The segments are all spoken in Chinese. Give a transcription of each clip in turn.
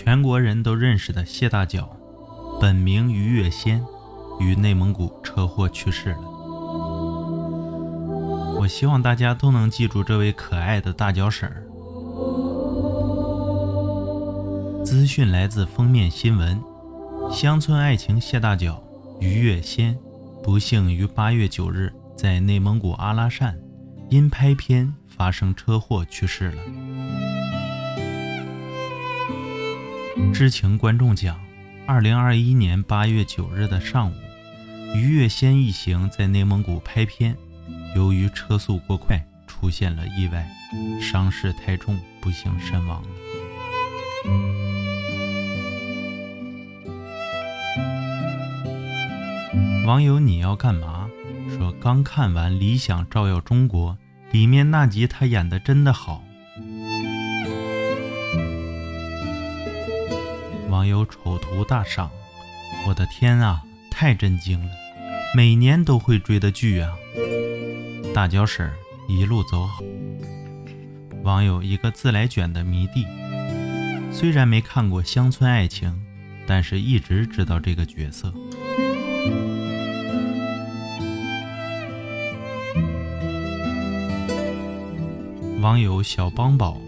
全国人都认识的谢大脚，本名于月仙，于内蒙古车祸去世了。我希望大家都能记住这位可爱的大脚婶儿。资讯来自封面新闻：乡村爱情谢大脚于月仙，不幸于八月九日在内蒙古阿拉善因拍片发生车祸去世了。知情观众讲，二零二一年八月九日的上午，于月仙一行在内蒙古拍片，由于车速过快，出现了意外，伤势太重，不幸身亡了。网友你要干嘛？说刚看完《理想照耀中国》，里面那集他演的真的好。网友丑图大赏，我的天啊，太震惊了！每年都会追的剧啊！大脚婶儿一路走好。网友一个自来卷的迷弟，虽然没看过《乡村爱情》，但是一直知道这个角色。网友小邦宝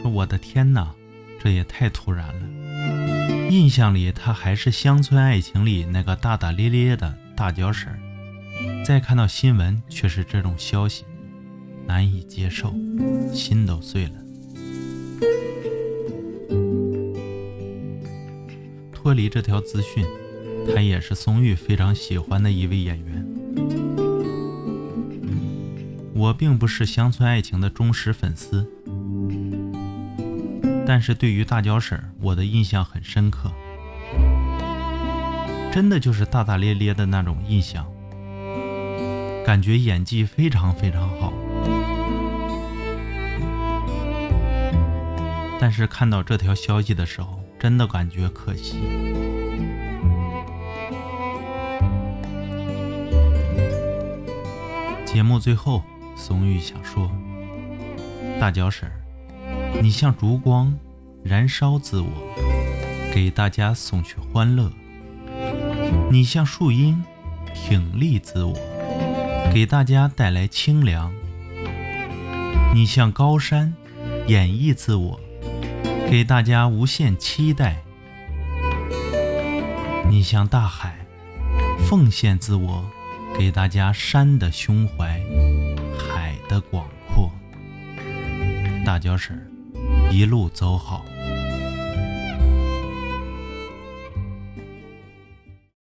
说：“我的天哪，这也太突然了！印象里他还是《乡村爱情》里那个大大咧咧的大脚婶儿，再看到新闻却是这种消息，难以接受，心都碎了。”脱离这条资讯，他也是宋玉非常喜欢的一位演员。我并不是《乡村爱情》的忠实粉丝，但是对于大脚婶，我的印象很深刻，真的就是大大咧咧的那种印象，感觉演技非常非常好。但是看到这条消息的时候，真的感觉可惜。节目最后。宋玉想说：“大脚婶儿，你像烛光，燃烧自我，给大家送去欢乐；你像树荫，挺立自我，给大家带来清凉；你像高山，演绎自我，给大家无限期待；你像大海，奉献自我，给大家山的胸怀。”海的广阔，大脚婶一路走好。